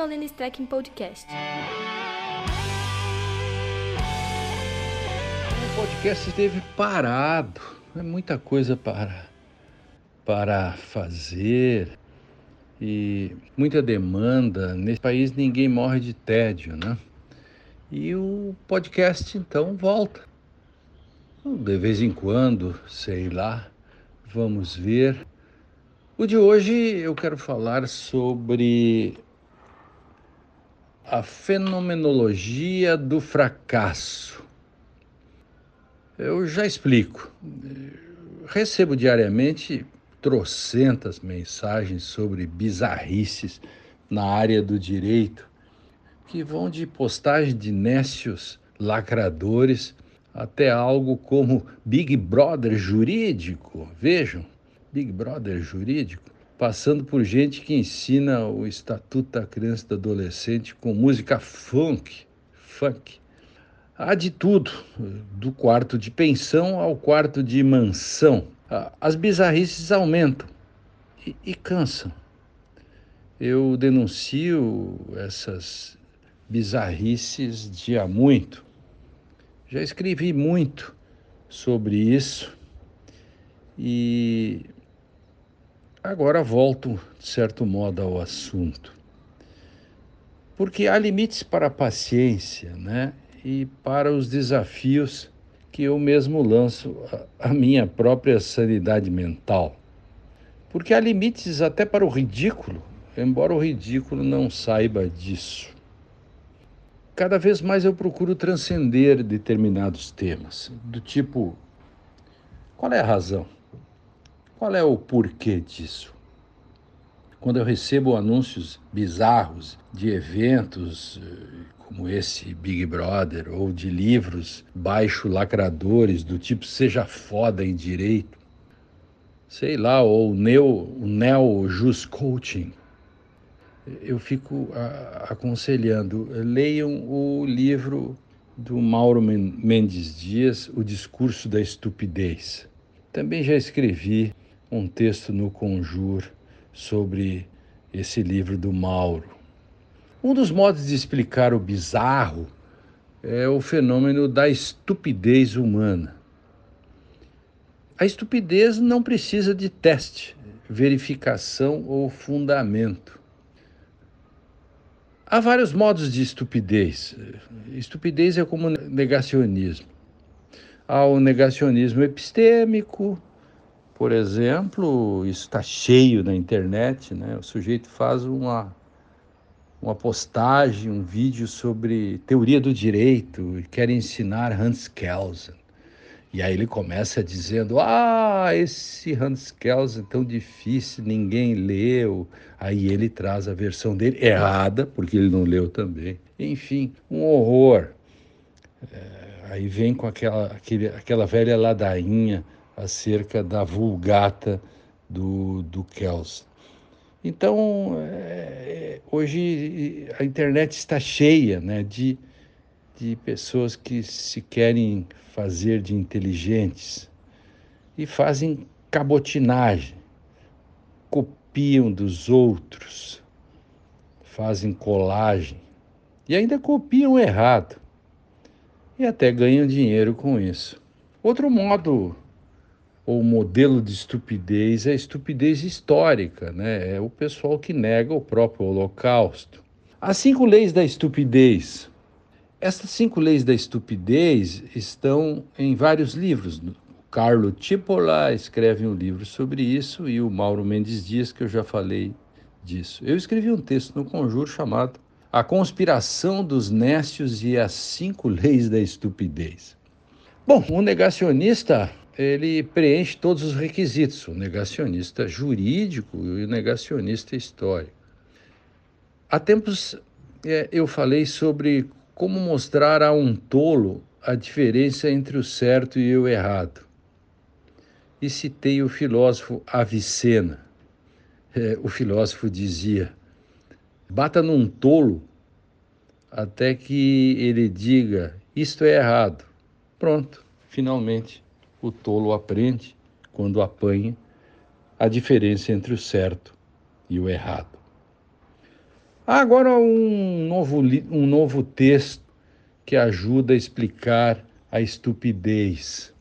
Bem-vindo ao Lenny Trekking Podcast. O podcast esteve parado. É muita coisa para, para fazer e muita demanda. Nesse país ninguém morre de tédio, né? E o podcast então volta. De vez em quando, sei lá, vamos ver. O de hoje eu quero falar sobre a fenomenologia do fracasso. Eu já explico. Recebo diariamente trocentas mensagens sobre bizarrices na área do direito, que vão de postagem de nécios lacradores até algo como Big Brother jurídico. Vejam, Big Brother jurídico passando por gente que ensina o Estatuto da Criança e do Adolescente com música funk, funk. Há de tudo, do quarto de pensão ao quarto de mansão. As bizarrices aumentam e, e cansam. Eu denuncio essas bizarrices de há muito. Já escrevi muito sobre isso e Agora volto, de certo modo, ao assunto. Porque há limites para a paciência né? e para os desafios que eu mesmo lanço à minha própria sanidade mental. Porque há limites até para o ridículo, embora o ridículo não saiba disso. Cada vez mais eu procuro transcender determinados temas, do tipo: qual é a razão? Qual é o porquê disso? Quando eu recebo anúncios bizarros de eventos eh, como esse Big Brother ou de livros baixo lacradores do tipo Seja Foda em Direito, sei lá, ou Neo, Neo Just Coaching, eu fico aconselhando, leiam o livro do Mauro Mendes Dias, O Discurso da Estupidez. Também já escrevi um texto no Conjur sobre esse livro do Mauro. Um dos modos de explicar o bizarro é o fenômeno da estupidez humana. A estupidez não precisa de teste, verificação ou fundamento. Há vários modos de estupidez. Estupidez é como negacionismo. Há o negacionismo epistêmico, por exemplo, isso está cheio na internet, né? O sujeito faz uma, uma postagem, um vídeo sobre teoria do direito e quer ensinar Hans Kelsen. E aí ele começa dizendo: Ah, esse Hans Kelsen tão difícil, ninguém leu. Aí ele traz a versão dele errada, porque ele não leu também. Enfim, um horror. É, aí vem com aquela, aquele, aquela velha ladainha acerca da vulgata do, do Kelsen. Então, é, hoje a internet está cheia né, de, de pessoas que se querem fazer de inteligentes e fazem cabotinagem, copiam dos outros, fazem colagem e ainda copiam errado e até ganham dinheiro com isso. Outro modo ou modelo de estupidez é a estupidez histórica, né? É o pessoal que nega o próprio Holocausto. As cinco leis da estupidez. Essas cinco leis da estupidez estão em vários livros. Carlo Tipola escreve um livro sobre isso e o Mauro Mendes Dias, que eu já falei disso. Eu escrevi um texto no Conjuro chamado A Conspiração dos Nécios e as Cinco Leis da Estupidez. Bom, o negacionista ele preenche todos os requisitos, o negacionista jurídico e o negacionista histórico. Há tempos é, eu falei sobre como mostrar a um tolo a diferença entre o certo e o errado. E citei o filósofo Avicena. É, o filósofo dizia: bata num tolo até que ele diga isto é errado. Pronto, finalmente o tolo aprende, quando apanha, a diferença entre o certo e o errado. Há agora um novo, um novo texto que ajuda a explicar a estupidez.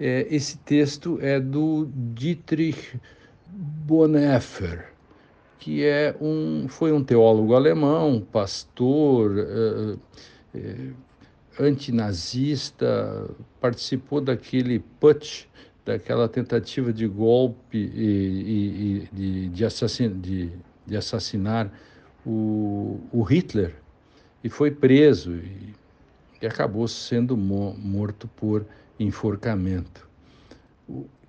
É, esse texto é do Dietrich Bonhoeffer, que é um, foi um teólogo alemão, pastor, uh, uh, antinazista, participou daquele putsch, daquela tentativa de golpe e, e, e de, de, assassin, de, de, assassinar o, o, Hitler e foi preso e, e acabou sendo mo, morto por enforcamento.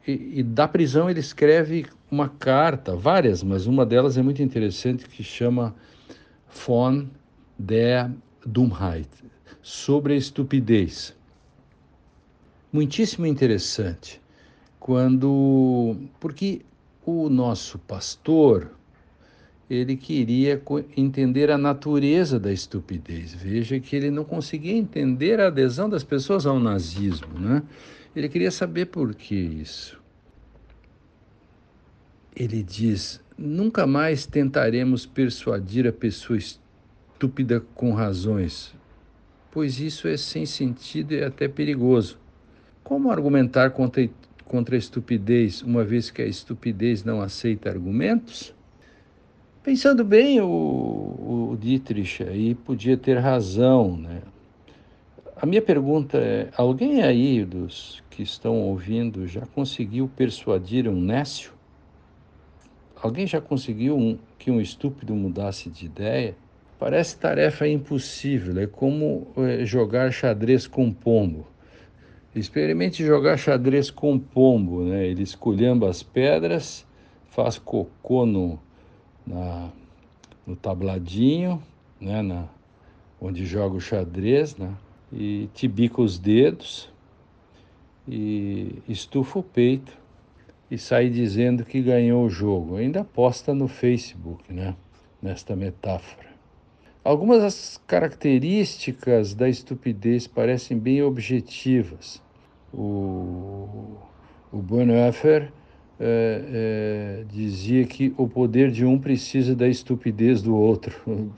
E, e, da prisão ele escreve uma carta, várias, mas uma delas é muito interessante que chama Von der Dummheit, sobre a estupidez. Muitíssimo interessante, quando porque o nosso pastor ele queria entender a natureza da estupidez. Veja que ele não conseguia entender a adesão das pessoas ao nazismo, né? Ele queria saber por que isso. Ele diz: nunca mais tentaremos persuadir a pessoa estúpida com razões, pois isso é sem sentido e até perigoso. Como argumentar contra, contra a estupidez, uma vez que a estupidez não aceita argumentos? Pensando bem, o, o Dietrich aí podia ter razão, né? A minha pergunta é: alguém aí dos que estão ouvindo já conseguiu persuadir um nécio? Alguém já conseguiu um, que um estúpido mudasse de ideia? Parece tarefa impossível, é como é, jogar xadrez com pombo. Experimente jogar xadrez com pombo, né? Ele esculhamba as pedras, faz cocô no, na, no tabladinho, né? Na, onde joga o xadrez, né? e tibica os dedos e estufa o peito e sai dizendo que ganhou o jogo. Ainda posta no Facebook, né? Nesta metáfora. Algumas das características da estupidez parecem bem objetivas. O, o Bonhoeffer é, é, dizia que o poder de um precisa da estupidez do outro.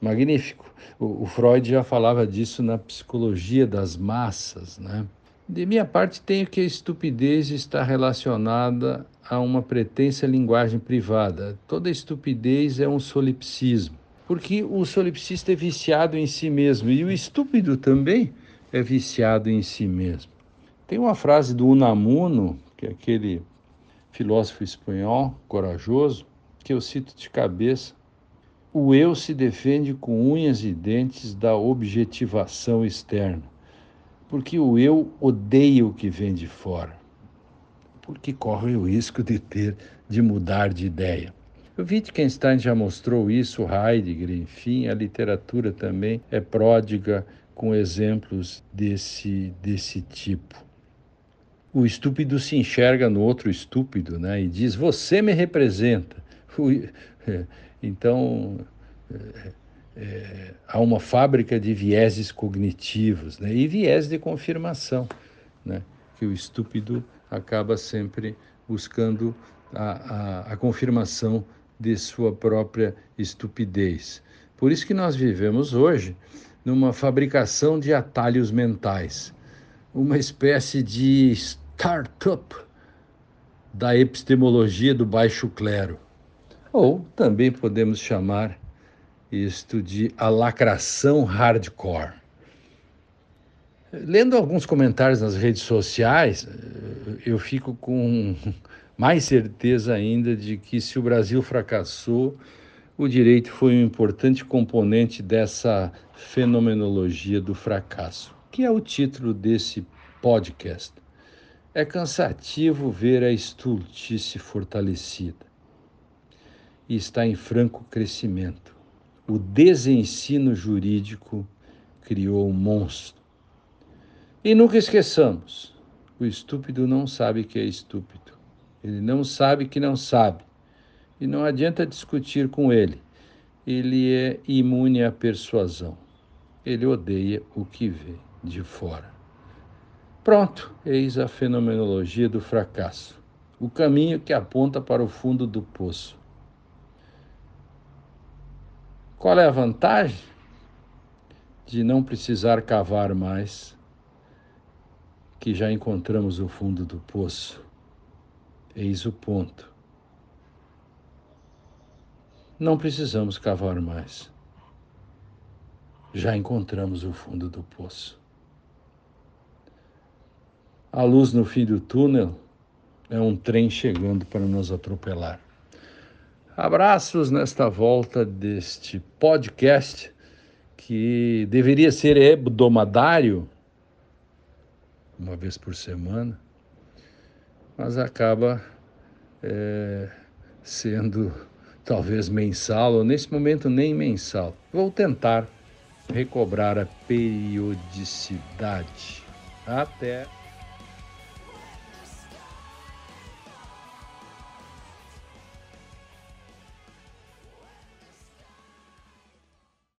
Magnífico. O, o Freud já falava disso na psicologia das massas, né? De minha parte, tenho que a estupidez está relacionada a uma pretensa linguagem privada. Toda estupidez é um solipsismo, porque o solipsista é viciado em si mesmo e o estúpido também é viciado em si mesmo. Tem uma frase do Unamuno, que é aquele filósofo espanhol corajoso, que eu cito de cabeça, o eu se defende com unhas e dentes da objetivação externa, porque o eu odeia o que vem de fora, porque corre o risco de ter de mudar de ideia. Wittgenstein já mostrou isso, Heidegger, enfim, a literatura também é pródiga com exemplos desse, desse tipo. O estúpido se enxerga no outro estúpido né, e diz: Você me representa. Então, é, é, há uma fábrica de vieses cognitivos né? e viés de confirmação, né? que o estúpido acaba sempre buscando a, a, a confirmação de sua própria estupidez. Por isso que nós vivemos hoje numa fabricação de atalhos mentais, uma espécie de startup da epistemologia do baixo clero. Ou também podemos chamar isto de a lacração hardcore. Lendo alguns comentários nas redes sociais, eu fico com mais certeza ainda de que se o Brasil fracassou, o direito foi um importante componente dessa fenomenologia do fracasso, que é o título desse podcast. É cansativo ver a estultice fortalecida e está em franco crescimento. O desensino jurídico criou um monstro. E nunca esqueçamos: o estúpido não sabe que é estúpido. Ele não sabe que não sabe. E não adianta discutir com ele. Ele é imune à persuasão. Ele odeia o que vê de fora. Pronto, eis a fenomenologia do fracasso o caminho que aponta para o fundo do poço. Qual é a vantagem de não precisar cavar mais, que já encontramos o fundo do poço? Eis o ponto. Não precisamos cavar mais. Já encontramos o fundo do poço. A luz no fim do túnel é um trem chegando para nos atropelar. Abraços nesta volta deste podcast que deveria ser hebdomadário, uma vez por semana, mas acaba é, sendo talvez mensal, ou nesse momento nem mensal. Vou tentar recobrar a periodicidade. Até.